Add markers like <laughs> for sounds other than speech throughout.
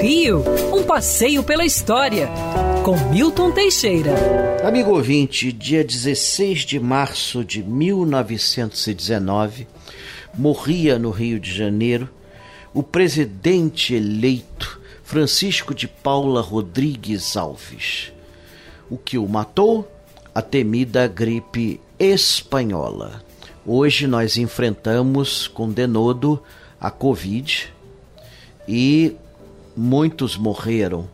Rio, um passeio pela história, com Milton Teixeira. Amigo ouvinte, dia 16 de março de 1919, morria no Rio de Janeiro o presidente eleito Francisco de Paula Rodrigues Alves. O que o matou? A temida gripe espanhola. Hoje nós enfrentamos com denodo a Covid e muitos morreram.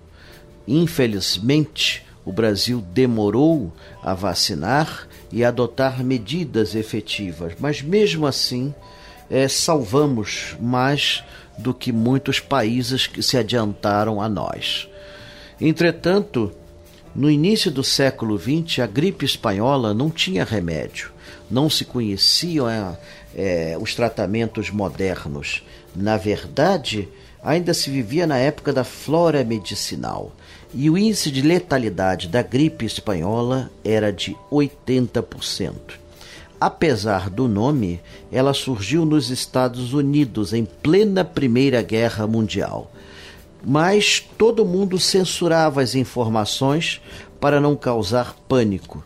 Infelizmente, o Brasil demorou a vacinar e adotar medidas efetivas, mas mesmo assim é, salvamos mais do que muitos países que se adiantaram a nós. Entretanto, no início do século XX, a gripe espanhola não tinha remédio, não se conheciam é, é, os tratamentos modernos. Na verdade, ainda se vivia na época da flora medicinal e o índice de letalidade da gripe espanhola era de 80%. Apesar do nome, ela surgiu nos Estados Unidos em plena Primeira Guerra Mundial. Mas todo mundo censurava as informações para não causar pânico.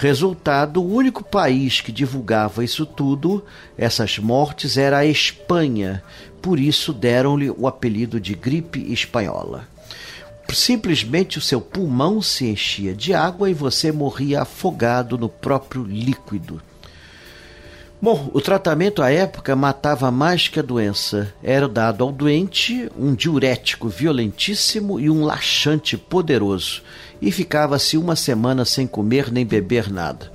Resultado: o único país que divulgava isso tudo, essas mortes, era a Espanha. Por isso deram-lhe o apelido de gripe espanhola. Simplesmente o seu pulmão se enchia de água e você morria afogado no próprio líquido. Bom, o tratamento à época matava mais que a doença. Era dado ao doente um diurético violentíssimo e um laxante poderoso, e ficava-se uma semana sem comer nem beber nada.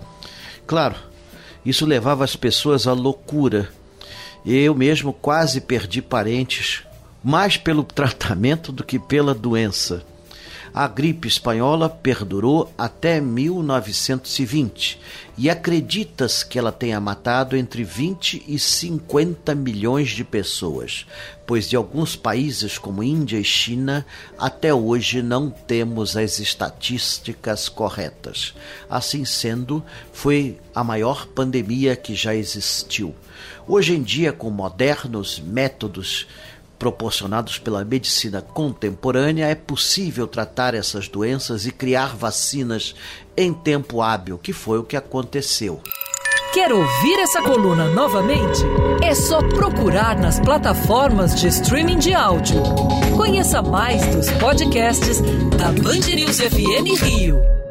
Claro, isso levava as pessoas à loucura. Eu mesmo quase perdi parentes, mais pelo <laughs> tratamento do que pela doença. A gripe espanhola perdurou até 1920 e acredita-se que ela tenha matado entre 20 e 50 milhões de pessoas, pois de alguns países como Índia e China até hoje não temos as estatísticas corretas. Assim sendo, foi a maior pandemia que já existiu. Hoje em dia, com modernos métodos proporcionados pela medicina contemporânea, é possível tratar essas doenças e criar vacinas em tempo hábil, que foi o que aconteceu. Quer ouvir essa coluna novamente? É só procurar nas plataformas de streaming de áudio. Conheça mais dos podcasts da Band News FM Rio.